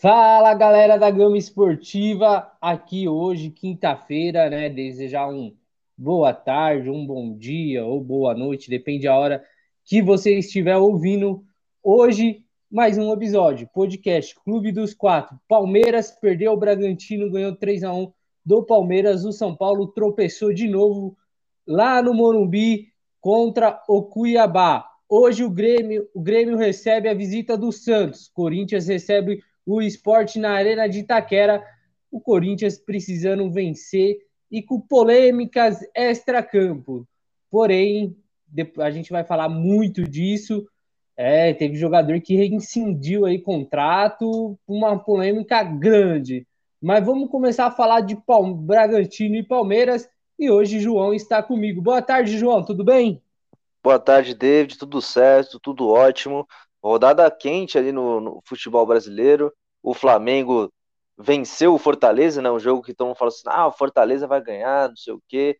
Fala galera da Gama Esportiva, aqui hoje, quinta-feira, né? Desejar um boa tarde, um bom dia ou boa noite, depende da hora que você estiver ouvindo. Hoje, mais um episódio, podcast Clube dos Quatro. Palmeiras perdeu, o Bragantino ganhou 3 a 1 do Palmeiras. O São Paulo tropeçou de novo lá no Morumbi contra o Cuiabá. Hoje o Grêmio, o Grêmio recebe a visita do Santos. Corinthians recebe o esporte na Arena de Itaquera. O Corinthians precisando vencer e com polêmicas extra-campo. Porém, a gente vai falar muito disso. É, teve jogador que reincindiu aí contrato, uma polêmica grande. Mas vamos começar a falar de Palme Bragantino e Palmeiras. E hoje João está comigo. Boa tarde, João, tudo bem? Boa tarde, David. Tudo certo, tudo ótimo. Rodada quente ali no, no, futebol brasileiro. O Flamengo venceu o Fortaleza, né? Um jogo que todo mundo fala assim: ah, o Fortaleza vai ganhar, não sei o quê.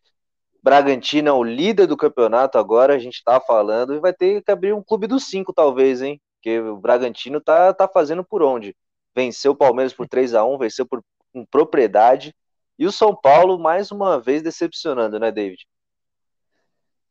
Bragantino é o líder do campeonato agora, a gente tá falando, e vai ter que abrir um clube dos cinco, talvez, hein? Porque o Bragantino tá, tá fazendo por onde? Venceu o Palmeiras por 3 a 1 venceu por, com propriedade. E o São Paulo, mais uma vez, decepcionando, né, David?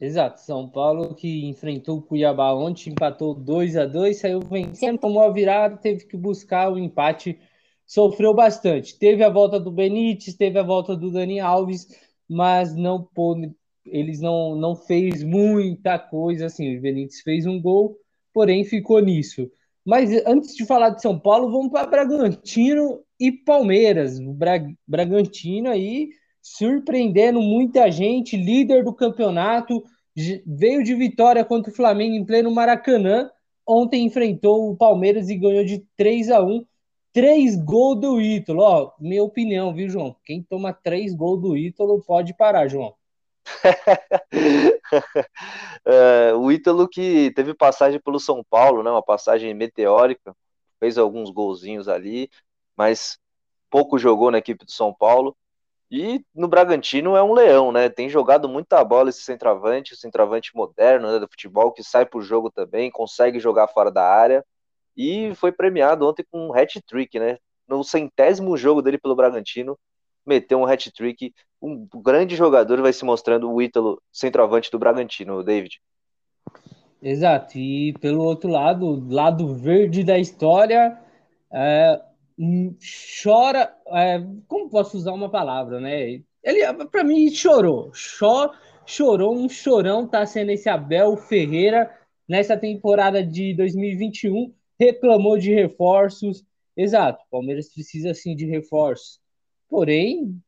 Exato, São Paulo que enfrentou o Cuiabá ontem, empatou 2 a 2 saiu vencendo, tomou a virada, teve que buscar o empate, sofreu bastante. Teve a volta do Benítez, teve a volta do Dani Alves, mas não pôde, eles não, não fez muita coisa assim. O Benítez fez um gol, porém ficou nisso. Mas antes de falar de São Paulo, vamos para Bragantino e Palmeiras. O Bra Bragantino aí surpreendendo muita gente, líder do campeonato, veio de vitória contra o Flamengo em pleno Maracanã. Ontem enfrentou o Palmeiras e ganhou de 3 a 1 Três gols do Ítalo. Ó, minha opinião, viu, João? Quem toma três gols do Ítalo pode parar, João. é, o Ítalo que teve passagem pelo São Paulo, né? Uma passagem meteórica, fez alguns golzinhos ali, mas pouco jogou na equipe do São Paulo. E no Bragantino é um leão, né? Tem jogado muita bola esse centroavante, centroavante moderno né, do futebol, que sai pro jogo também, consegue jogar fora da área. E foi premiado ontem com um hat-trick, né? No centésimo jogo dele pelo Bragantino, meteu um hat-trick. Um grande jogador vai se mostrando o Ítalo, centroavante do Bragantino, David. Exato, e pelo outro lado, lado verde da história, é, chora, é, como posso usar uma palavra, né? Ele, para mim, chorou, Chor, chorou, um chorão tá sendo esse Abel Ferreira nessa temporada de 2021, reclamou de reforços, exato, Palmeiras precisa sim de reforços, porém,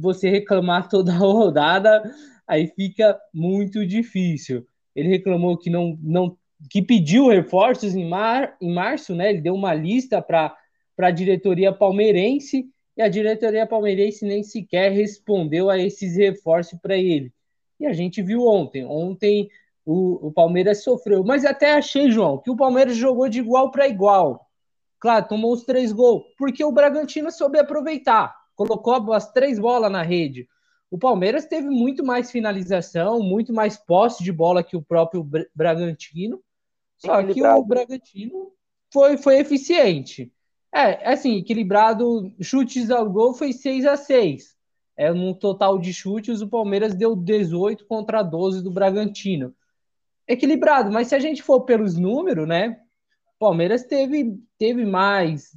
você reclamar toda a rodada, aí fica muito difícil. Ele reclamou que não, não que pediu reforços em, mar, em março, né? Ele deu uma lista para para a diretoria palmeirense e a diretoria palmeirense nem sequer respondeu a esses reforços para ele. E a gente viu ontem. Ontem o, o, Palmeiras sofreu. Mas até achei, João, que o Palmeiras jogou de igual para igual. Claro, tomou os três gols, porque o Bragantino soube aproveitar. Colocou as três bolas na rede. O Palmeiras teve muito mais finalização, muito mais posse de bola que o próprio Bragantino. Só que o Bragantino foi, foi eficiente. É, assim, equilibrado, chutes ao gol foi 6 a 6 É, no total de chutes, o Palmeiras deu 18 contra 12 do Bragantino. Equilibrado, mas se a gente for pelos números, né? Palmeiras teve, teve mais.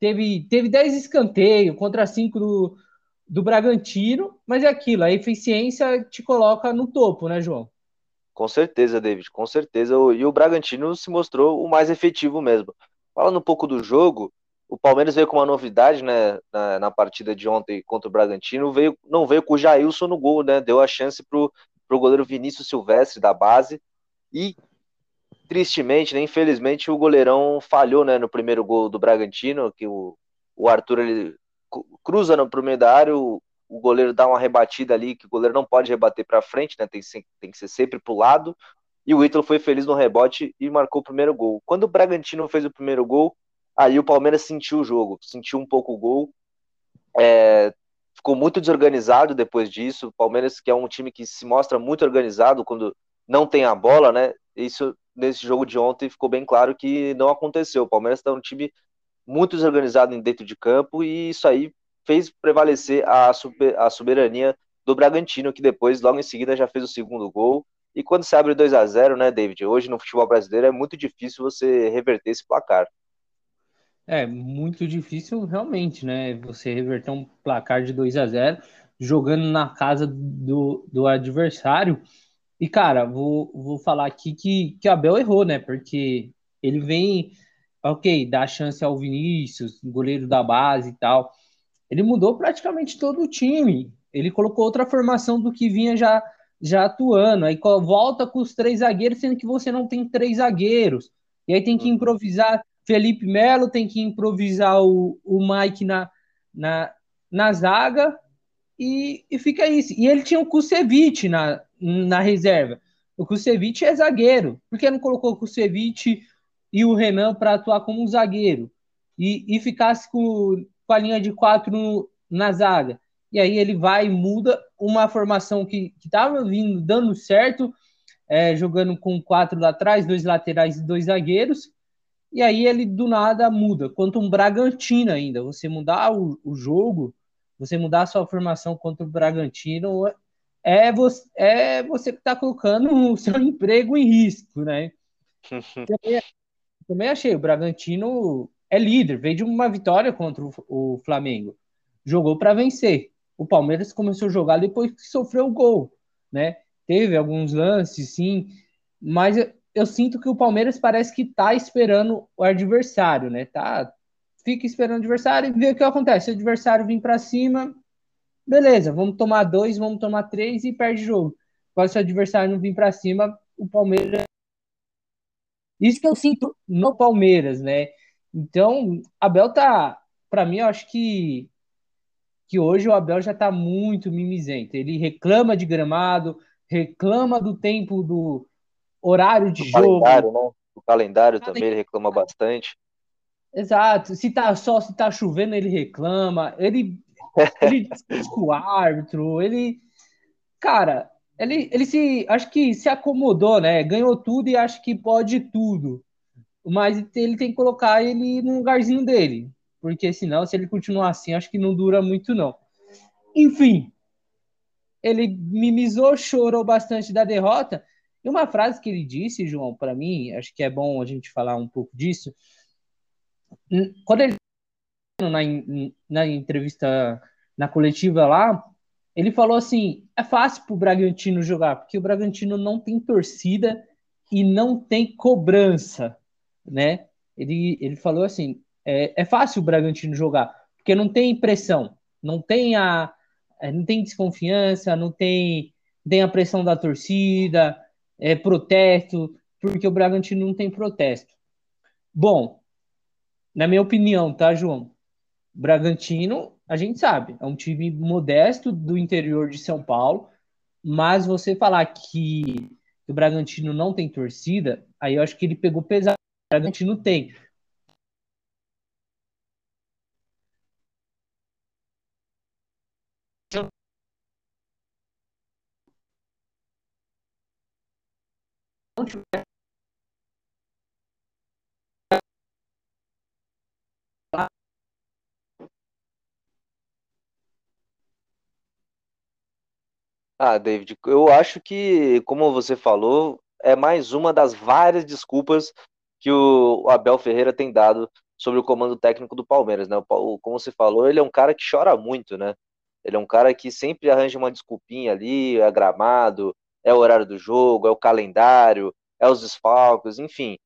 Teve, teve 10 escanteios contra 5 do, do Bragantino, mas é aquilo, a eficiência te coloca no topo, né, João? Com certeza, David, com certeza. E o Bragantino se mostrou o mais efetivo mesmo. Falando um pouco do jogo, o Palmeiras veio com uma novidade, né, na, na, partida de ontem contra o Bragantino, veio, não veio com o Jailson no gol, né, deu a chance pro, pro goleiro Vinícius Silvestre da base, e tristemente, né, infelizmente, o goleirão falhou, né, no primeiro gol do Bragantino, que o, o Arthur, ele cruza no meio da área, o, o goleiro dá uma rebatida ali, que o goleiro não pode rebater para frente, né, tem, tem que ser sempre pro lado, e o Ítalo foi feliz no rebote e marcou o primeiro gol. Quando o Bragantino fez o primeiro gol, aí o Palmeiras sentiu o jogo, sentiu um pouco o gol. É, ficou muito desorganizado depois disso. O Palmeiras, que é um time que se mostra muito organizado quando não tem a bola, né? Isso nesse jogo de ontem ficou bem claro que não aconteceu. O Palmeiras está um time muito desorganizado dentro de campo, e isso aí fez prevalecer a, super, a soberania do Bragantino, que depois, logo em seguida, já fez o segundo gol. E quando se abre 2 a 0 né, David? Hoje no futebol brasileiro é muito difícil você reverter esse placar. É muito difícil realmente, né? Você reverter um placar de 2 a 0 jogando na casa do, do adversário. E, cara, vou, vou falar aqui que, que Abel errou, né? Porque ele vem, ok, dá chance ao Vinícius, goleiro da base e tal. Ele mudou praticamente todo o time. Ele colocou outra formação do que vinha já, já atuando. Aí volta com os três zagueiros, sendo que você não tem três zagueiros. E aí tem que uhum. improvisar Felipe Melo, tem que improvisar o, o Mike na, na, na zaga e, e fica isso. E ele tinha o Kusevich na, na reserva. O Kusevich é zagueiro. Por que não colocou o Kusevich e o Renan para atuar como um zagueiro? E, e ficasse com, com a linha de quatro no, na zaga. E aí ele vai e muda uma formação que estava vindo dando certo, é, jogando com quatro lá atrás, dois laterais e dois zagueiros. E aí ele do nada muda, quanto um Bragantino ainda. Você mudar o, o jogo você mudar a sua formação contra o Bragantino é você, é você que está colocando o seu emprego em risco, né? também, também achei, o Bragantino é líder, veio de uma vitória contra o, o Flamengo. Jogou para vencer. O Palmeiras começou a jogar depois que sofreu o gol, né? Teve alguns lances, sim, mas eu, eu sinto que o Palmeiras parece que está esperando o adversário, né? Tá, fica esperando o adversário e vê o que acontece. Se o adversário vir para cima, beleza, vamos tomar dois, vamos tomar três e perde o jogo. Agora, se o adversário não vir para cima, o Palmeiras. Isso que eu sinto no Palmeiras, né? Então, Abel tá. Para mim, eu acho que que hoje o Abel já tá muito mimizento. Ele reclama de gramado, reclama do tempo do horário de do jogo. Calendário, né? O calendário também ele reclama bastante. Exato. Se tá só, se tá chovendo, ele reclama. Ele, ele discute com o árbitro. Ele, cara, ele, ele se, acho que se acomodou, né? Ganhou tudo e acho que pode tudo. Mas ele tem que colocar ele no lugarzinho dele, porque senão, se ele continuar assim, acho que não dura muito não. Enfim, ele mimizou, chorou bastante da derrota. E uma frase que ele disse, João, para mim, acho que é bom a gente falar um pouco disso quando ele na, na entrevista na coletiva lá, ele falou assim: é fácil para o Bragantino jogar, porque o Bragantino não tem torcida e não tem cobrança, né? Ele, ele falou assim: é, é fácil o Bragantino jogar, porque não tem pressão, não tem a é, não tem desconfiança, não tem, tem a pressão da torcida, é, protesto, porque o Bragantino não tem protesto. Bom, na minha opinião, tá, João? Bragantino, a gente sabe, é um time modesto do interior de São Paulo, mas você falar que o Bragantino não tem torcida, aí eu acho que ele pegou pesado. O Bragantino tem. não tiver Ah, David, eu acho que, como você falou, é mais uma das várias desculpas que o Abel Ferreira tem dado sobre o comando técnico do Palmeiras, né? O, como você falou, ele é um cara que chora muito, né? Ele é um cara que sempre arranja uma desculpinha ali, é gramado, é o horário do jogo, é o calendário, é os desfalques, enfim.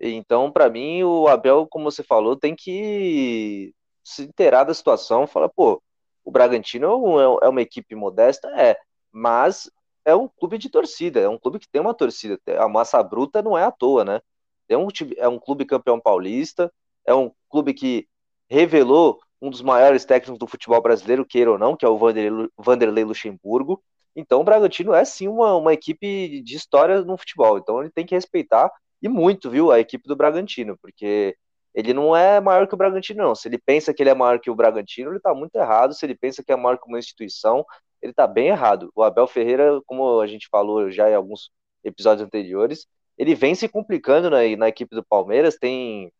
Então, para mim, o Abel, como você falou, tem que se inteirar da situação, falar, pô, o Bragantino é, é uma equipe modesta, é, mas é um clube de torcida, é um clube que tem uma torcida. A massa bruta não é à toa, né? É um, é um clube campeão paulista, é um clube que revelou um dos maiores técnicos do futebol brasileiro, queira ou não, que é o Vanderlei, Vanderlei Luxemburgo. Então o Bragantino é sim uma, uma equipe de história no futebol. Então ele tem que respeitar e muito, viu, a equipe do Bragantino, porque ele não é maior que o Bragantino, não. Se ele pensa que ele é maior que o Bragantino, ele está muito errado. Se ele pensa que é maior que uma instituição, ele está bem errado. O Abel Ferreira, como a gente falou já em alguns episódios anteriores, ele vem se complicando na, na equipe do Palmeiras. Tem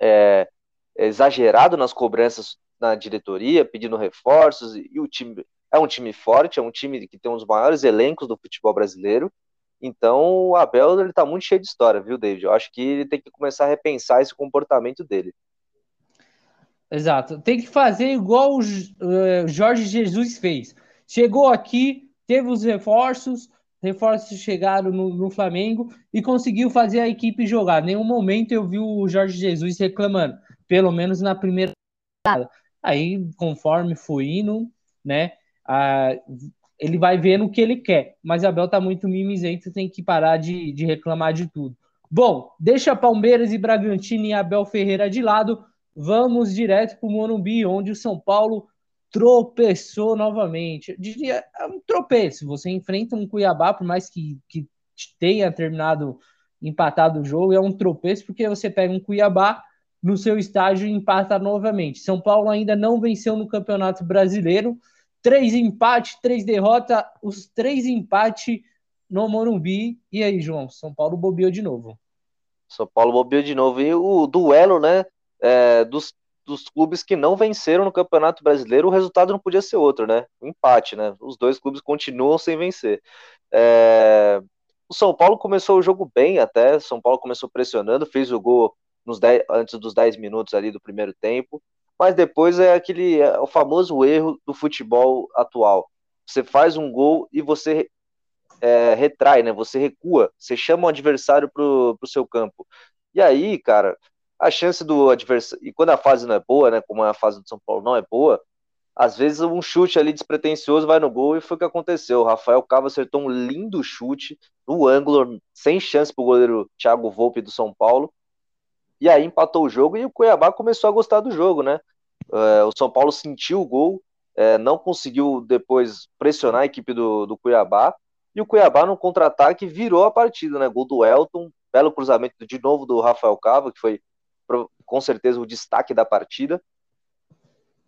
é, exagerado nas cobranças na diretoria, pedindo reforços, e o time é um time forte, é um time que tem um dos maiores elencos do futebol brasileiro. Então, o Abel ele tá muito cheio de história, viu, David? Eu acho que ele tem que começar a repensar esse comportamento dele. Exato. Tem que fazer igual o uh, Jorge Jesus fez. Chegou aqui, teve os reforços, reforços chegaram no, no, Flamengo e conseguiu fazer a equipe jogar. Nenhum momento eu vi o Jorge Jesus reclamando, pelo menos na primeira. Aí, conforme foi indo, né? Ah, ele vai vendo o que ele quer. Mas Abel tá muito mimizento, tem que parar de, de reclamar de tudo. Bom, deixa Palmeiras e Bragantino e Abel Ferreira de lado. Vamos direto para o Morumbi, onde o São Paulo tropeçou novamente. Eu diria, é um tropeço. Você enfrenta um Cuiabá, por mais que, que tenha terminado empatado o jogo, é um tropeço, porque você pega um Cuiabá no seu estágio e empata novamente. São Paulo ainda não venceu no Campeonato Brasileiro Três empates, três derrotas, os três empates no Morumbi. E aí, João? São Paulo bobeou de novo. São Paulo bobeou de novo. E o duelo, né, é, dos, dos clubes que não venceram no Campeonato Brasileiro, o resultado não podia ser outro, né? Um empate, né? Os dois clubes continuam sem vencer. É, o São Paulo começou o jogo bem até. São Paulo começou pressionando, fez o gol nos 10, antes dos 10 minutos ali do primeiro tempo mas depois é aquele é o famoso erro do futebol atual. Você faz um gol e você é, retrai, né? Você recua, você chama o adversário pro, pro seu campo. E aí, cara, a chance do adversário. E quando a fase não é boa, né? Como a fase do São Paulo não é boa, às vezes um chute ali despretensioso vai no gol e foi o que aconteceu. O Rafael Cava acertou um lindo chute no ângulo, sem chance pro goleiro Thiago Volpe do São Paulo. E aí empatou o jogo e o Cuiabá começou a gostar do jogo, né? É, o São Paulo sentiu o gol, é, não conseguiu depois pressionar a equipe do, do Cuiabá, e o Cuiabá no contra-ataque virou a partida, né? Gol do Elton, belo cruzamento de novo do Rafael Cava, que foi com certeza o destaque da partida.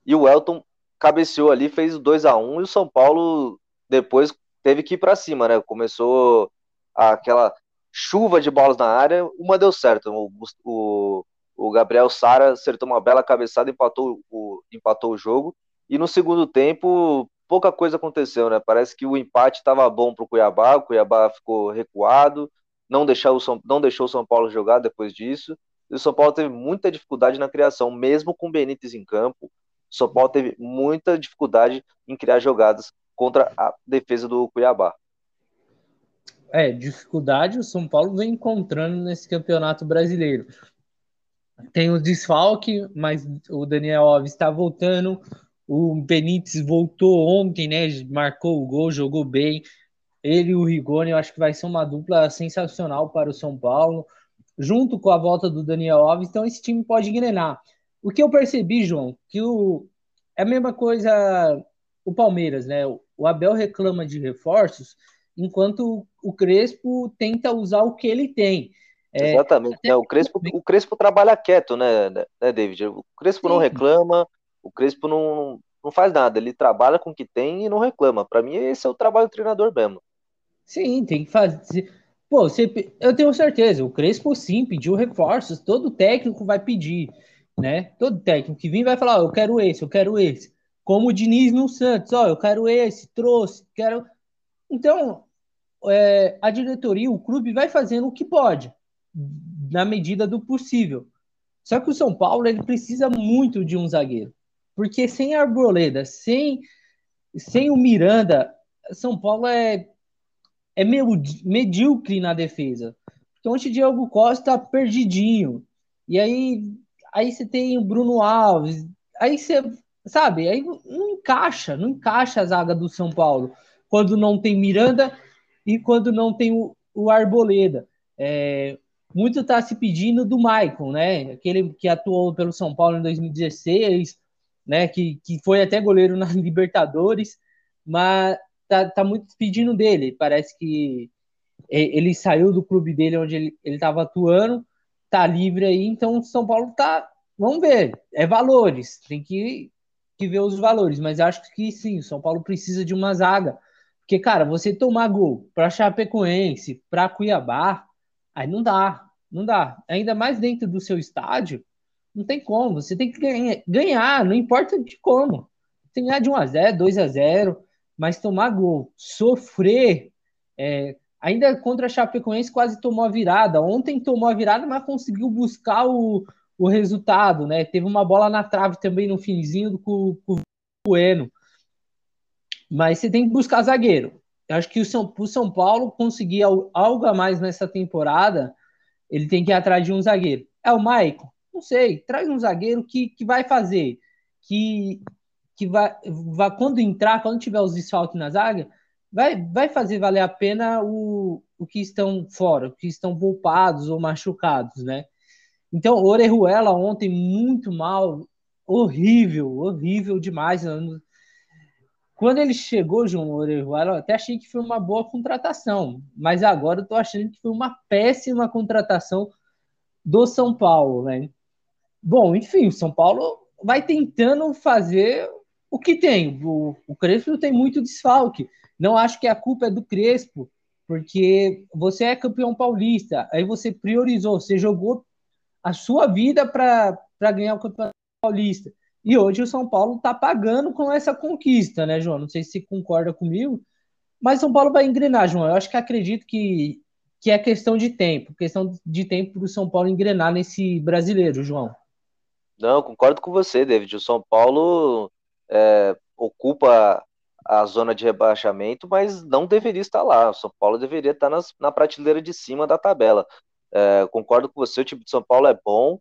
E o Elton cabeceou ali, fez 2 a 1 e o São Paulo depois teve que ir para cima, né? Começou aquela chuva de bolas na área, uma deu certo. O, o, o Gabriel Sara acertou uma bela cabeçada e empatou o, empatou o jogo. E no segundo tempo, pouca coisa aconteceu, né? Parece que o empate estava bom para o Cuiabá, o Cuiabá ficou recuado, não deixou, o São, não deixou o São Paulo jogar depois disso. E o São Paulo teve muita dificuldade na criação, mesmo com o Benítez em campo. O São Paulo teve muita dificuldade em criar jogadas contra a defesa do Cuiabá. É, dificuldade o São Paulo vem encontrando nesse campeonato brasileiro. Tem o desfalque, mas o Daniel Alves está voltando. O Benítez voltou ontem, né? Marcou o gol, jogou bem. Ele e o Rigoni, eu acho que vai ser uma dupla sensacional para o São Paulo, junto com a volta do Daniel Alves. Então, esse time pode engrenar. O que eu percebi, João, que o, é a mesma coisa o Palmeiras, né? O Abel reclama de reforços, enquanto o Crespo tenta usar o que ele tem. É, Exatamente. Né? O, Crespo, o Crespo trabalha quieto, né, né, David? O Crespo Sim. não reclama, o Crespo não, não faz nada, ele trabalha com o que tem e não reclama. Para mim, esse é o trabalho do treinador mesmo. Sim, tem que fazer. Pô, você, eu tenho certeza, o Crespo sim pediu reforços, todo técnico vai pedir, né? Todo técnico que vir vai falar, oh, eu quero esse, eu quero esse. Como o Diniz no Santos, ó, oh, eu quero esse, trouxe, quero. Então, é, a diretoria, o clube vai fazendo o que pode na medida do possível. Só que o São Paulo ele precisa muito de um zagueiro, porque sem Arboleda, sem sem o Miranda, São Paulo é é meio medíocre na defesa. Então, o Diego Costa perdidinho. E aí aí você tem o Bruno Alves, aí você sabe, aí não encaixa, não encaixa a zaga do São Paulo quando não tem Miranda e quando não tem o, o Arboleda. É, muito está se pedindo do Maicon, né? Aquele que atuou pelo São Paulo em 2016, né? Que, que foi até goleiro na Libertadores, mas tá, tá muito pedindo dele. Parece que ele saiu do clube dele onde ele estava atuando, tá livre aí, então o São Paulo tá. Vamos ver, é valores, tem que, que ver os valores, mas acho que sim, o São Paulo precisa de uma zaga. Porque, cara, você tomar gol para Chapecoense, para Cuiabá, Aí não dá, não dá. Ainda mais dentro do seu estádio, Não tem como. Você tem que ganhar, não importa de como. Tem que ganhar de 1 a 0 2 a 0 mas tomar gol, sofrer. É, ainda contra a Chapecoense quase tomou a virada. Ontem tomou a virada, mas conseguiu buscar o, o resultado, né? Teve uma bola na trave também no finzinho com, com. Mas você tem que buscar zagueiro. Eu acho que o São, o São Paulo conseguir algo a mais nessa temporada, ele tem que ir atrás de um zagueiro. É o Maicon? Não sei. Traz um zagueiro que, que vai fazer, que, que vai, vai quando entrar, quando tiver os desfalques na zaga, vai, vai fazer valer a pena o, o que estão fora, o que estão poupados ou machucados, né? Então, Orejuela ontem muito mal, horrível, horrível demais. Quando ele chegou, João Orejuela, eu até achei que foi uma boa contratação, mas agora eu tô achando que foi uma péssima contratação do São Paulo, né? Bom, enfim, o São Paulo vai tentando fazer o que tem. O, o Crespo tem muito desfalque. Não acho que a culpa é do Crespo, porque você é campeão paulista, aí você priorizou, você jogou a sua vida para ganhar o campeonato paulista. E hoje o São Paulo está pagando com essa conquista, né, João? Não sei se concorda comigo, mas São Paulo vai engrenar, João. Eu acho que acredito que, que é questão de tempo, questão de tempo para o São Paulo engrenar nesse brasileiro, João. Não, concordo com você, David. O São Paulo é, ocupa a zona de rebaixamento, mas não deveria estar lá. O São Paulo deveria estar nas, na prateleira de cima da tabela. É, concordo com você, o time de São Paulo é bom,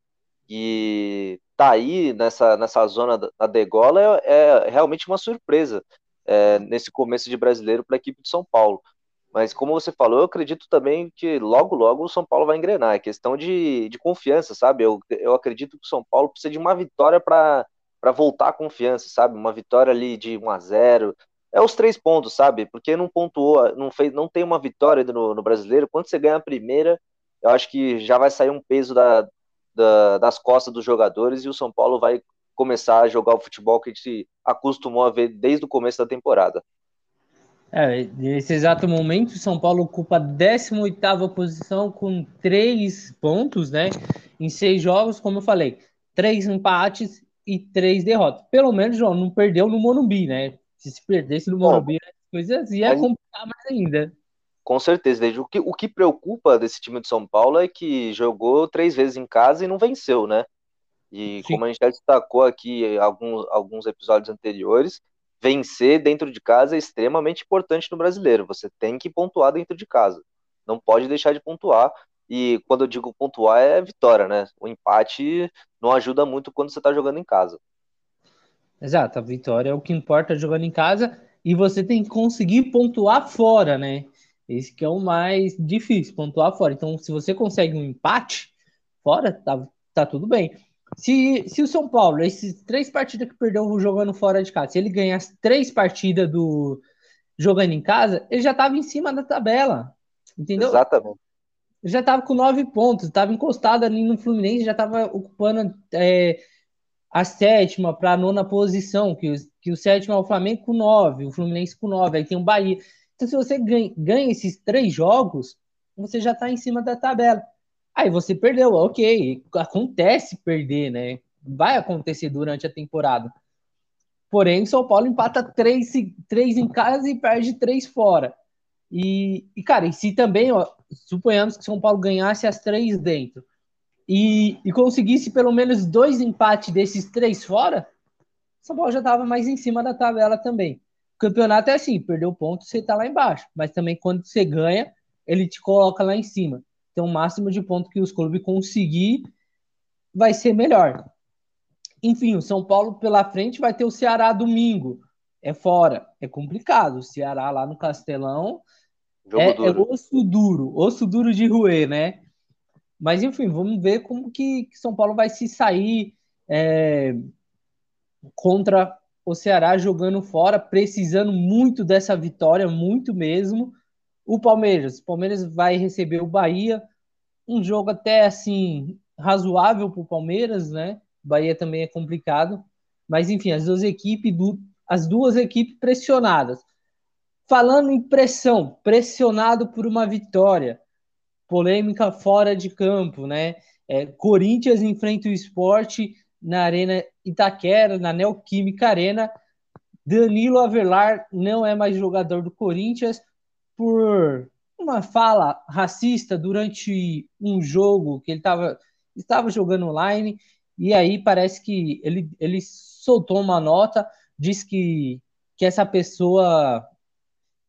e tá aí nessa, nessa zona da degola é, é realmente uma surpresa é, nesse começo de brasileiro para a equipe de São Paulo. Mas como você falou, eu acredito também que logo, logo o São Paulo vai engrenar. É questão de, de confiança, sabe? Eu, eu acredito que o São Paulo precisa de uma vitória para voltar a confiança, sabe? Uma vitória ali de 1 a 0 É os três pontos, sabe? Porque não pontuou, não, fez, não tem uma vitória no, no brasileiro. Quando você ganha a primeira, eu acho que já vai sair um peso da, da, das costas dos jogadores e o São Paulo vai começar a jogar o futebol que a gente se acostumou a ver desde o começo da temporada. É, nesse exato momento, o São Paulo ocupa a 18 posição com três pontos, né? Em seis jogos, como eu falei, três empates e três derrotas. Pelo menos, João, não perdeu no Morumbi, né? Se se perdesse no Morumbi, as coisas ia complicar mais ainda. Com certeza, desde o que, o que preocupa desse time de São Paulo é que jogou três vezes em casa e não venceu, né? E Sim. como a gente já destacou aqui em alguns, alguns episódios anteriores, vencer dentro de casa é extremamente importante no brasileiro. Você tem que pontuar dentro de casa. Não pode deixar de pontuar. E quando eu digo pontuar é vitória, né? O empate não ajuda muito quando você está jogando em casa. Exato, a vitória é o que importa jogando em casa e você tem que conseguir pontuar fora, né? Esse que é o mais difícil, pontuar fora. Então, se você consegue um empate fora, tá, tá tudo bem. Se, se o São Paulo, esses três partidas que perdeu jogando fora de casa, se ele ganhar as três partidas do jogando em casa, ele já estava em cima da tabela. Entendeu? Exatamente. Ele já estava com nove pontos, estava encostado ali no Fluminense, já estava ocupando é, a sétima para a nona posição, que, que o sétimo é o Flamengo com nove, o Fluminense com nove, aí tem o Bahia. Então, se você ganha, ganha esses três jogos, você já está em cima da tabela. Aí você perdeu, ok, acontece perder, né? Vai acontecer durante a temporada. Porém, São Paulo empata três, três em casa e perde três fora. E, e cara, e se também, ó, suponhamos que São Paulo ganhasse as três dentro e, e conseguisse pelo menos dois empates desses três fora, São Paulo já estava mais em cima da tabela também campeonato é assim, perdeu ponto, você tá lá embaixo. Mas também quando você ganha, ele te coloca lá em cima. Então, o máximo de ponto que os clubes conseguir vai ser melhor. Enfim, o São Paulo pela frente vai ter o Ceará domingo. É fora, é complicado. O Ceará lá no Castelão é, é, osso duro, osso duro de roer, né? Mas enfim, vamos ver como que, que São Paulo vai se sair é, contra o Ceará jogando fora, precisando muito dessa vitória, muito mesmo. O Palmeiras, o Palmeiras vai receber o Bahia, um jogo até assim razoável para o Palmeiras, né? Bahia também é complicado, mas enfim, as duas equipes, as duas equipes pressionadas. Falando em pressão, pressionado por uma vitória, polêmica fora de campo, né? É, Corinthians enfrenta o esporte na Arena Itaquera, na Neoquímica Arena. Danilo Avelar não é mais jogador do Corinthians por uma fala racista durante um jogo que ele tava, estava jogando online. E aí parece que ele, ele soltou uma nota, disse que, que essa pessoa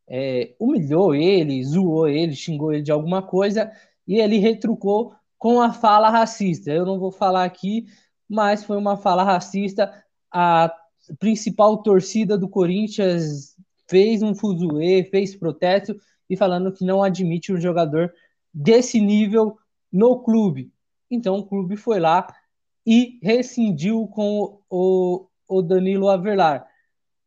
é, humilhou ele, zoou ele, xingou ele de alguma coisa, e ele retrucou com a fala racista. Eu não vou falar aqui, mas foi uma fala racista. A principal torcida do Corinthians fez um fuzuê, fez protesto e falando que não admite um jogador desse nível no clube. Então o clube foi lá e rescindiu com o, o Danilo Avelar.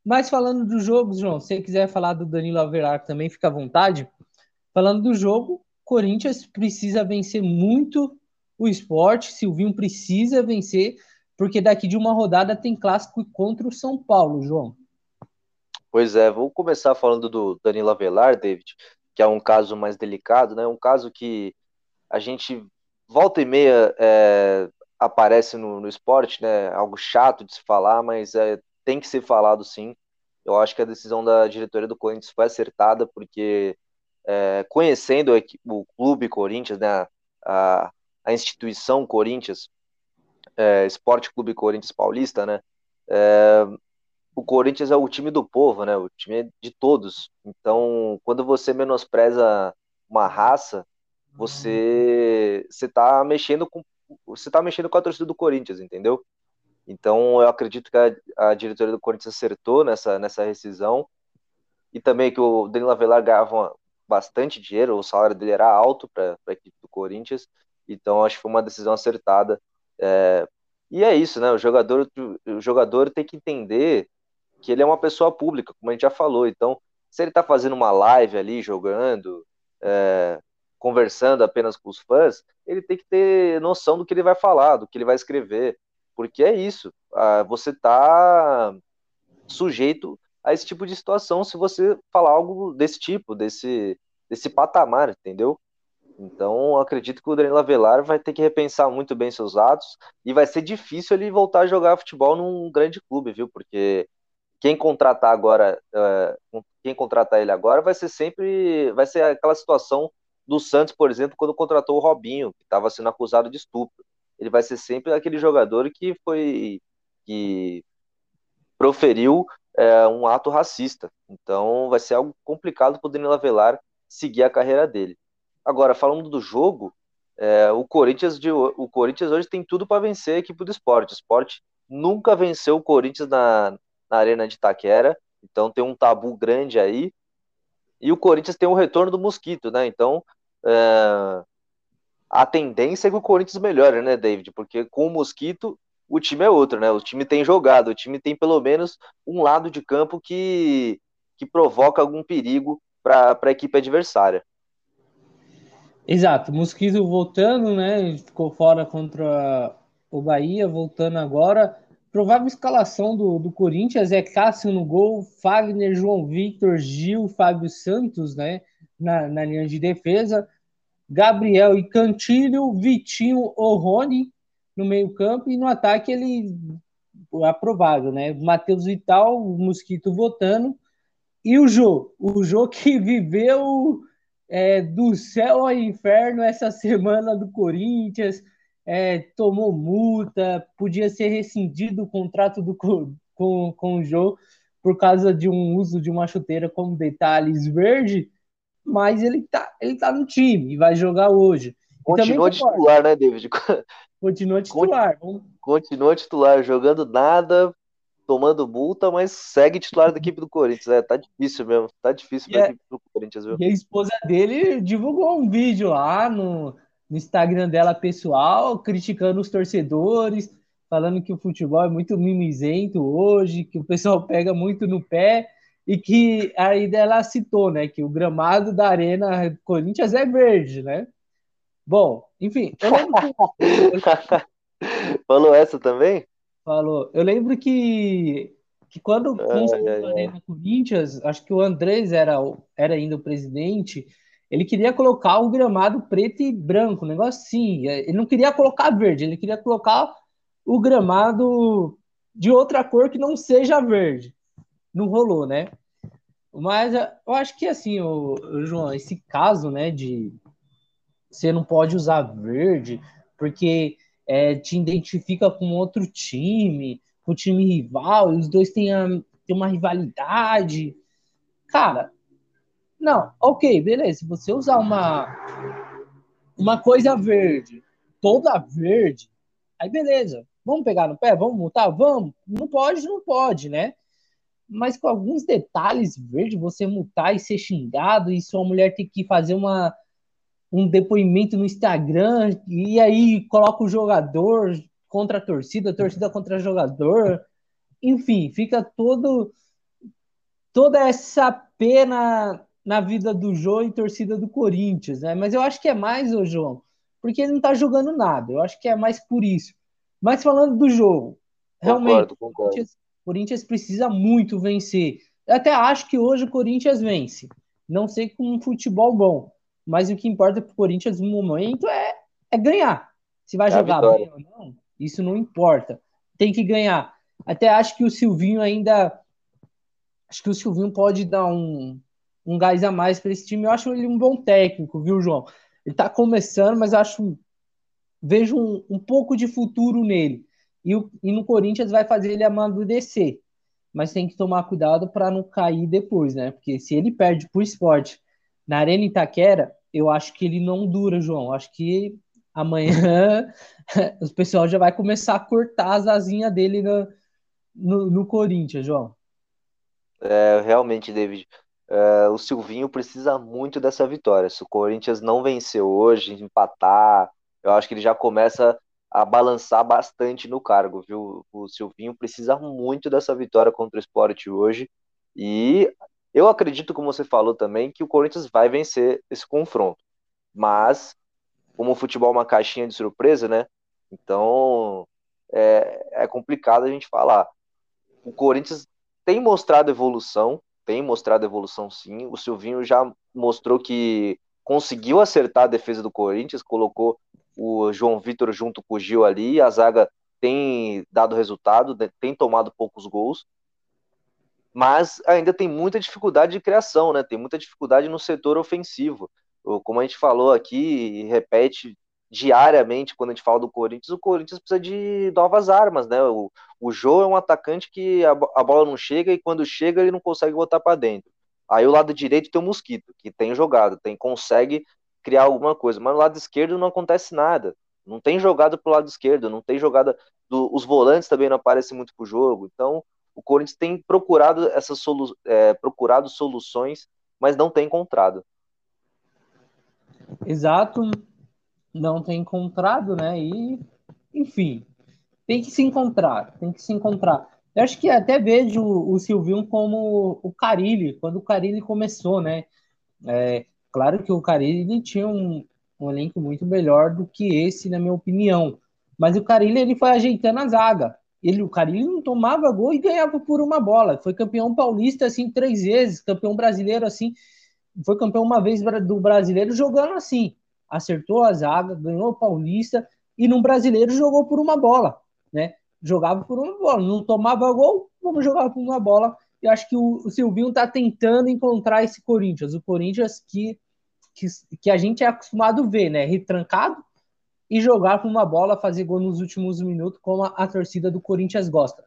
Mas falando do jogo, João, se você quiser falar do Danilo Avelar também, fica à vontade. Falando do jogo, Corinthians precisa vencer muito o esporte, Silvinho precisa vencer, porque daqui de uma rodada tem clássico contra o São Paulo, João. Pois é, vou começar falando do Danilo Avelar, David, que é um caso mais delicado, né? Um caso que a gente volta e meia é, aparece no, no, esporte, né? Algo chato de se falar, mas é, tem que ser falado sim. Eu acho que a decisão da diretoria do Corinthians foi acertada, porque é, conhecendo o clube Corinthians, né? A, a instituição Corinthians, é, Esporte Clube Corinthians Paulista, né? É, o Corinthians é o time do povo, né? O time é de todos. Então, quando você menospreza uma raça, você você tá mexendo com você tá mexendo com a torcida do Corinthians, entendeu? Então, eu acredito que a, a diretoria do Corinthians acertou nessa nessa rescisão e também que o Danilo Avelar ganhava bastante dinheiro, o salário dele era alto para a equipe do Corinthians. Então, acho que foi uma decisão acertada. É, e é isso, né? O jogador, o jogador tem que entender que ele é uma pessoa pública, como a gente já falou. Então, se ele está fazendo uma live ali, jogando, é, conversando apenas com os fãs, ele tem que ter noção do que ele vai falar, do que ele vai escrever, porque é isso. você está sujeito a esse tipo de situação se você falar algo desse tipo, desse, desse patamar, entendeu? Então, acredito que o Danilo Avelar vai ter que repensar muito bem seus atos e vai ser difícil ele voltar a jogar futebol num grande clube, viu? Porque quem contratar agora, uh, quem contratar ele agora vai ser sempre, vai ser aquela situação do Santos, por exemplo, quando contratou o Robinho, que estava sendo acusado de estupro. Ele vai ser sempre aquele jogador que foi, que proferiu é, um ato racista. Então vai ser algo complicado para o Danilo Avelar seguir a carreira dele. Agora, falando do jogo, é, o, Corinthians de, o Corinthians hoje tem tudo para vencer a equipe do esporte. O esporte nunca venceu o Corinthians na, na Arena de Itaquera, então tem um tabu grande aí. E o Corinthians tem o retorno do Mosquito, né? Então é, a tendência é que o Corinthians melhore, né, David? Porque com o Mosquito o time é outro, né? O time tem jogado, o time tem pelo menos um lado de campo que, que provoca algum perigo para a equipe adversária. Exato, Mosquito voltando, né? Ficou fora contra o Bahia, voltando agora. Provável escalação do, do Corinthians é Cássio no gol, Fagner, João Victor, Gil, Fábio Santos, né? Na, na linha de defesa. Gabriel e Cantilho, Vitinho ou Rony no meio-campo e no ataque ele aprovado, né? Matheus Vital, Mosquito votando e o Jô, o Jô que viveu é, do céu ao inferno essa semana do Corinthians, é, tomou multa, podia ser rescindido o contrato do, com, com o Jô por causa de um uso de uma chuteira com detalhes verde, mas ele tá, ele tá no time e vai jogar hoje. Continua titular, né, David? Continua titular. Continua titular, jogando nada, tomando multa, mas segue titular da equipe do Corinthians. É, tá difícil mesmo, tá difícil pra a, equipe do Corinthians, viu? E a esposa dele divulgou um vídeo lá no, no Instagram dela pessoal, criticando os torcedores, falando que o futebol é muito mimizento hoje, que o pessoal pega muito no pé e que aí ela citou, né, que o gramado da Arena Corinthians é verde, né? Bom, enfim, eu lembro que... Falou essa também? Falou. Eu lembro que, que quando construiu a Arena Corinthians, acho que o Andrés era, era ainda o presidente, ele queria colocar o gramado preto e branco, um negócio assim. Ele não queria colocar verde, ele queria colocar o gramado de outra cor que não seja verde. Não rolou, né? Mas eu acho que assim, o João, esse caso, né, de você não pode usar verde porque é, te identifica com outro time, com o time rival, e os dois têm, a, têm uma rivalidade. Cara, não, ok, beleza. Se você usar uma, uma coisa verde, toda verde, aí beleza. Vamos pegar no pé? Vamos multar? Vamos. Não pode, não pode, né? Mas com alguns detalhes verdes, você multar e ser xingado, e sua mulher ter que fazer uma, um depoimento no Instagram, e aí coloca o jogador contra a torcida, a torcida contra o jogador. Enfim, fica todo toda essa pena na vida do João e torcida do Corinthians, né? Mas eu acho que é mais, ô João, porque ele não tá jogando nada. Eu acho que é mais por isso. Mas falando do jogo, realmente, o Corinthians, Corinthians precisa muito vencer. Eu até acho que hoje o Corinthians vence. Não sei com um futebol bom, mas o que importa para o Corinthians no momento é, é ganhar. Se vai é jogar bem ou não, isso não importa. Tem que ganhar. Até acho que o Silvinho ainda. Acho que o Silvinho pode dar um, um gás a mais para esse time. Eu acho ele um bom técnico, viu, João? Ele está começando, mas acho vejo um, um, pouco de futuro nele. E, o, e no Corinthians vai fazer ele amadurecer. Mas tem que tomar cuidado para não cair depois, né? Porque se ele perde por esporte na Arena Itaquera, eu acho que ele não dura, João. Acho que amanhã o pessoal já vai começar a cortar as asinhas dele no, no, no Corinthians, João. É, realmente, David. Uh, o Silvinho precisa muito dessa vitória. Se o Corinthians não vencer hoje, empatar, eu acho que ele já começa a balançar bastante no cargo, viu? O Silvinho precisa muito dessa vitória contra o Sport hoje. E eu acredito, como você falou também, que o Corinthians vai vencer esse confronto. Mas, como o futebol é uma caixinha de surpresa, né? Então é, é complicado a gente falar. O Corinthians tem mostrado evolução, tem mostrado evolução sim. O Silvinho já mostrou que conseguiu acertar a defesa do Corinthians, colocou o João Vitor junto com o Gil ali, a zaga tem dado resultado, né, tem tomado poucos gols, mas ainda tem muita dificuldade de criação, né? Tem muita dificuldade no setor ofensivo. Como a gente falou aqui e repete diariamente quando a gente fala do Corinthians, o Corinthians precisa de novas armas, né? O, o Jô é um atacante que a, a bola não chega e quando chega ele não consegue botar para dentro. Aí o lado direito tem o Mosquito, que tem jogado, tem consegue criar alguma coisa, mas no lado esquerdo não acontece nada. Não tem jogada pro lado esquerdo, não tem jogada do, os volantes também não aparecem muito pro jogo. Então, o Corinthians tem procurado essas solu é, procurado soluções, mas não tem encontrado. Exato não tem encontrado, né? E, enfim, tem que se encontrar, tem que se encontrar. Eu acho que até vejo o Silvinho como o Carilli, quando o Carilli começou, né? É, claro que o Carilli tinha um, um elenco muito melhor do que esse, na minha opinião. Mas o Carilli ele foi ajeitando a zaga. Ele, o Carilli não tomava gol e ganhava por uma bola. Foi campeão paulista assim três vezes, campeão brasileiro assim, foi campeão uma vez do brasileiro jogando assim acertou a zaga, ganhou o Paulista e no brasileiro jogou por uma bola, né? Jogava por uma bola, não tomava gol, vamos jogar por uma bola. Eu acho que o, o Silvinho está tentando encontrar esse Corinthians, o Corinthians que, que, que a gente é acostumado a ver, né? Retrancado e jogar por uma bola, fazer gol nos últimos minutos, como a, a torcida do Corinthians gosta.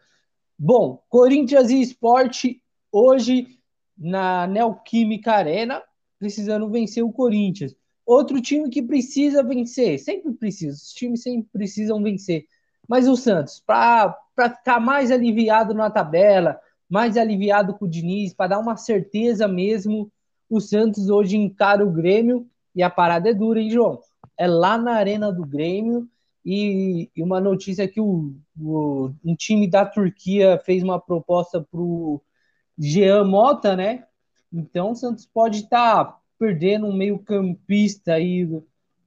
Bom, Corinthians e Esporte hoje na Neoquímica Arena, precisando vencer o Corinthians. Outro time que precisa vencer, sempre precisa, os times sempre precisam vencer. Mas o Santos, para ficar mais aliviado na tabela, mais aliviado com o Diniz, para dar uma certeza mesmo, o Santos hoje encara o Grêmio e a parada é dura, hein, João? É lá na arena do Grêmio e, e uma notícia que o, o, um time da Turquia fez uma proposta para o Jean Mota, né? Então o Santos pode estar tá perdendo um meio-campista aí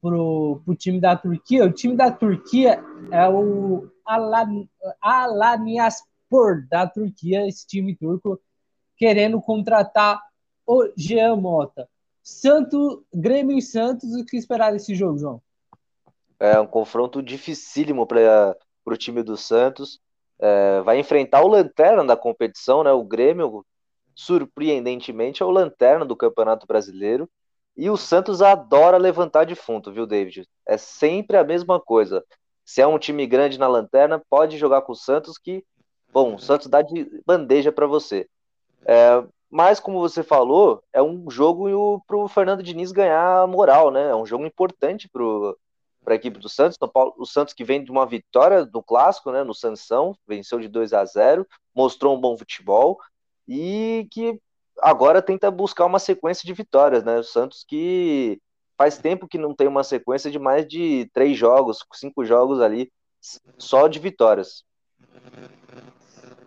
pro, pro time da Turquia. O time da Turquia é o Alan, Alanyaspor da Turquia, esse time turco, querendo contratar o Jean Mota. Santo, Grêmio e Santos, o que esperar desse jogo, João? É um confronto dificílimo para o time do Santos. É, vai enfrentar o lanterna da competição, né? O Grêmio, surpreendentemente, é o lanterna do Campeonato Brasileiro. E o Santos adora levantar defunto, viu, David? É sempre a mesma coisa. Se é um time grande na lanterna, pode jogar com o Santos, que, bom, o Santos dá de bandeja para você. É, mas, como você falou, é um jogo para o Fernando Diniz ganhar moral, né? É um jogo importante para a equipe do Santos. O Santos que vem de uma vitória do clássico, né? No Sansão, venceu de 2 a 0 mostrou um bom futebol e que agora tenta buscar uma sequência de vitórias, né? O Santos que faz tempo que não tem uma sequência de mais de três jogos, cinco jogos ali, só de vitórias.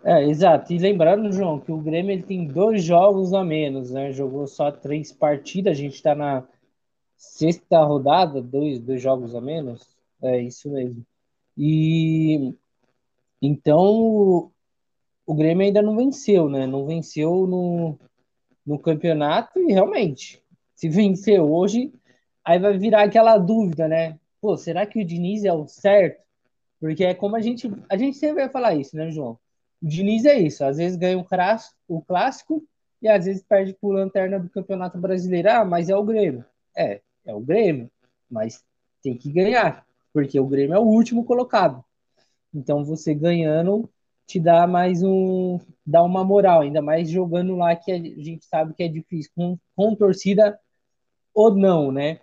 É, exato. E lembrando, João, que o Grêmio ele tem dois jogos a menos, né? Jogou só três partidas, a gente está na sexta rodada, dois, dois jogos a menos. É isso mesmo. E então o Grêmio ainda não venceu, né? Não venceu no, no campeonato e realmente, se vencer hoje, aí vai virar aquela dúvida, né? Pô, será que o Diniz é o certo? Porque é como a gente, a gente sempre vai falar isso, né, João? O Diniz é isso, às vezes ganha o, clássico e às vezes perde por lanterna do Campeonato Brasileiro. Ah, mas é o Grêmio. É, é o Grêmio, mas tem que ganhar, porque o Grêmio é o último colocado. Então você ganhando te dá mais um, dá uma moral, ainda mais jogando lá que a gente sabe que é difícil com, com torcida ou não, né?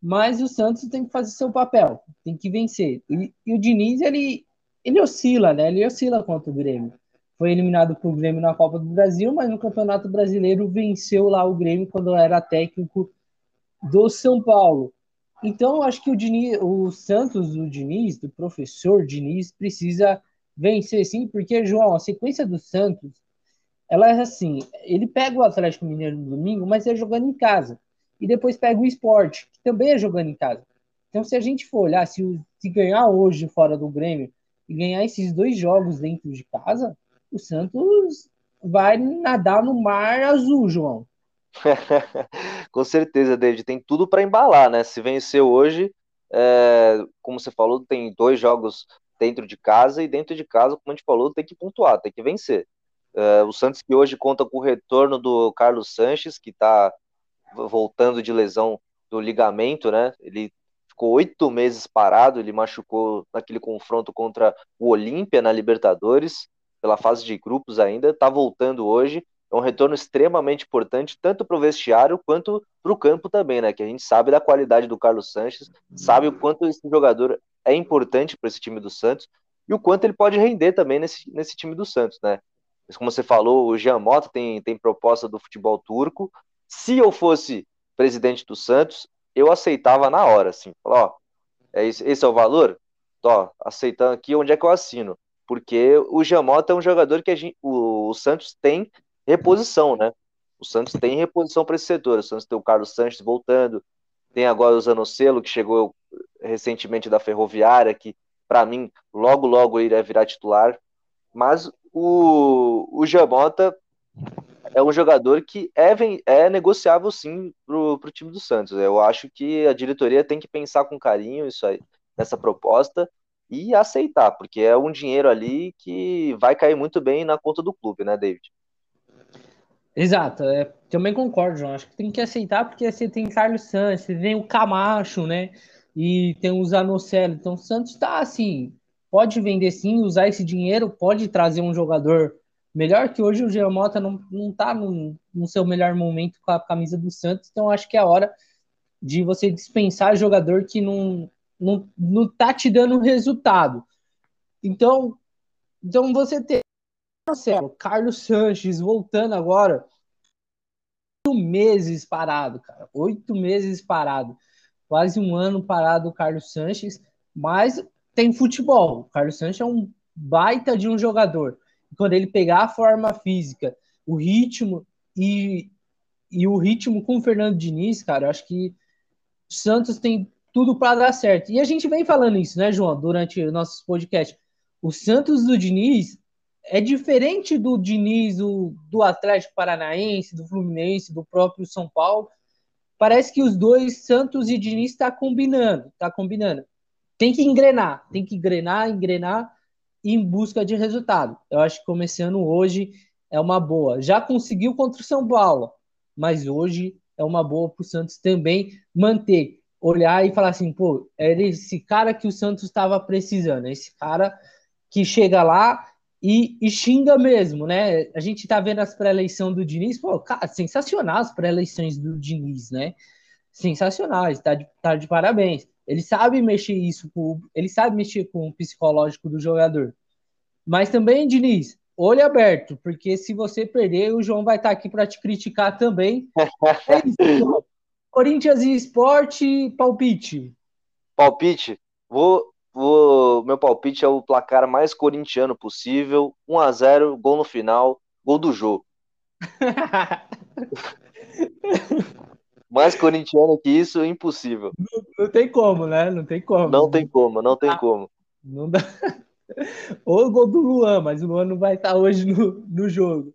Mas o Santos tem que fazer seu papel, tem que vencer. E, e o Diniz ele ele oscila, né? Ele oscila contra o Grêmio foi eliminado por Grêmio na Copa do Brasil, mas no Campeonato Brasileiro venceu lá o Grêmio quando era técnico do São Paulo. Então, acho que o, Diniz, o Santos, o Diniz, do professor Diniz, precisa vencer sim, porque, João, a sequência do Santos, ela é assim, ele pega o Atlético Mineiro no domingo, mas é jogando em casa. E depois pega o esporte, que também é jogando em casa. Então, se a gente for olhar, se, se ganhar hoje fora do Grêmio e ganhar esses dois jogos dentro de casa, o Santos vai nadar no mar azul, João. Com certeza, David. Tem tudo para embalar, né? Se vencer hoje, é, como você falou, tem dois jogos dentro de casa e dentro de casa, como a gente falou, tem que pontuar, tem que vencer. É, o Santos que hoje conta com o retorno do Carlos Sanches, que está voltando de lesão do ligamento, né? Ele ficou oito meses parado, ele machucou naquele confronto contra o Olímpia na Libertadores pela fase de grupos ainda, está voltando hoje. É um retorno extremamente importante, tanto para o vestiário quanto para o campo também, né? Que a gente sabe da qualidade do Carlos Sanches, sabe o quanto esse jogador é importante para esse time do Santos e o quanto ele pode render também nesse, nesse time do Santos, né? Mas como você falou, o Jean Mota tem, tem proposta do futebol turco. Se eu fosse presidente do Santos, eu aceitava na hora, assim. Falar, ó, é esse, esse é o valor? Ó, aceitando aqui, onde é que eu assino? Porque o Jamota é um jogador que gente, o, o, Santos tem reposição, né? O Santos tem reposição para esse setor. O Santos tem o Carlos Sanches voltando, tem agora o Zanocelo, que chegou recentemente da Ferroviária, que para mim logo logo irá virar titular. Mas o, o Jamota é um jogador que é, é negociável sim para o time do Santos. Eu acho que a diretoria tem que pensar com carinho isso aí, nessa proposta e aceitar, porque é um dinheiro ali que vai cair muito bem na conta do clube, né, David? Exato, é, também concordo, João. Acho que tem que aceitar, porque você tem Carlos Santos, você tem o Camacho, né? E tem o Zanocelo. Então o Santos está assim, pode vender sim, usar esse dinheiro, pode trazer um jogador melhor que hoje o Giamota não, não tá no, no seu melhor momento com a camisa do Santos, então acho que é a hora de você dispensar jogador que não, não, não tá te dando resultado. Então, então você tem Marcelo, Carlos Sanches voltando agora, oito meses parado, cara, oito meses parado, quase um ano parado o Carlos Sanches, mas tem futebol. O Carlos Sanches é um baita de um jogador. Quando ele pegar a forma física, o ritmo e, e o ritmo com o Fernando Diniz, cara, acho que o Santos tem tudo para dar certo. E a gente vem falando isso, né, João, durante o nosso podcast. O Santos do Diniz é diferente do Diniz do, do Atlético Paranaense, do Fluminense, do próprio São Paulo. parece que os dois, Santos e Diniz, está combinando, tá combinando. Tem que engrenar, tem que engrenar, engrenar em busca de resultado. Eu acho que começando hoje é uma boa. Já conseguiu contra o São Paulo, mas hoje é uma boa para o Santos também manter, olhar e falar assim, pô, é esse cara que o Santos estava precisando, é esse cara que chega lá e, e, xinga mesmo, né? A gente tá vendo as pré-eleições do Diniz, pô, cara, sensacional as pré-eleições do Diniz, né? Sensacionais, tá de, tá de parabéns. Ele sabe mexer isso, com, ele sabe mexer com o psicológico do jogador. Mas também, Diniz, olho aberto, porque se você perder, o João vai estar tá aqui para te criticar também. É isso, Corinthians e Esporte, palpite. Palpite? Vou, Vou, meu palpite é o placar mais corintiano possível. 1 a 0 gol no final, gol do jogo. mais corintiano que isso, impossível. Não, não, tem como, né? Não tem como. Não tem como, não tem ah, como. Não dá. Ou o gol do Luan, mas o Luan não vai estar hoje no, no jogo.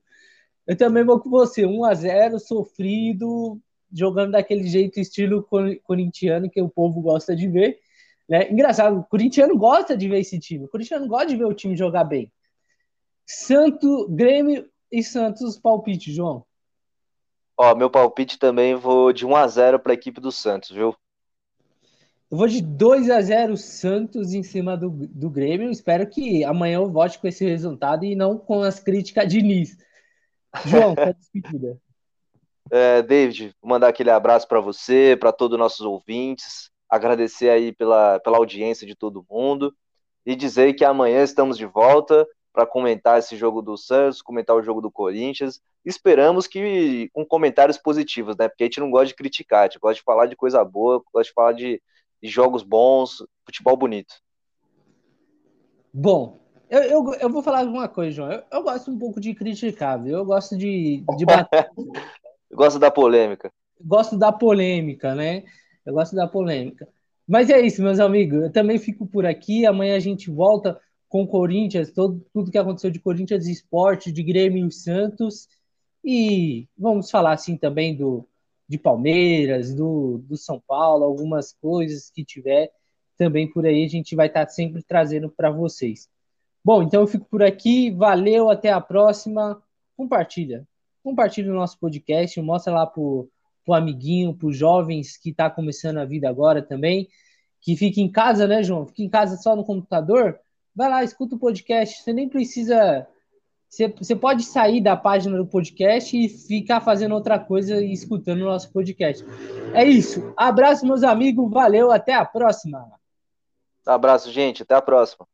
Eu também vou com você, 1 a 0 sofrido, jogando daquele jeito estilo corintiano que o povo gosta de ver. Né? Engraçado, o corintiano gosta de ver esse time. O corintiano gosta de ver o time jogar bem. Santo, Grêmio e Santos, palpite, João. Ó, meu palpite também vou de 1 a 0 para a equipe do Santos, viu? Eu vou de 2 a 0 Santos em cima do, do Grêmio. Espero que amanhã eu vote com esse resultado e não com as críticas de Nis. João, tá despedida. É, David, vou mandar aquele abraço para você, para todos os nossos ouvintes agradecer aí pela, pela audiência de todo mundo e dizer que amanhã estamos de volta para comentar esse jogo do Santos, comentar o jogo do Corinthians. Esperamos que com comentários positivos, né? Porque a gente não gosta de criticar, a gente gosta de falar de coisa boa, gosta de falar de, de jogos bons, futebol bonito. Bom, eu, eu, eu, vou falar uma coisa, João. Eu, eu, gosto um pouco de criticar, viu? Eu gosto de, de bater. gosto da polêmica. Gosto da polêmica, né? Eu gosto da polêmica. Mas é isso, meus amigos. Eu também fico por aqui. Amanhã a gente volta com Corinthians, todo, tudo que aconteceu de Corinthians Esporte, de Grêmio e Santos. E vamos falar assim também do de Palmeiras, do, do São Paulo, algumas coisas que tiver também por aí, a gente vai estar sempre trazendo para vocês. Bom, então eu fico por aqui. Valeu, até a próxima. Compartilha. Compartilha o nosso podcast, mostra lá pro para o amiguinho, para os jovens que está começando a vida agora também, que fica em casa, né, João? Fica em casa só no computador. Vai lá, escuta o podcast. Você nem precisa. Você pode sair da página do podcast e ficar fazendo outra coisa e escutando o nosso podcast. É isso. Abraço, meus amigos. Valeu. Até a próxima. Abraço, gente. Até a próxima.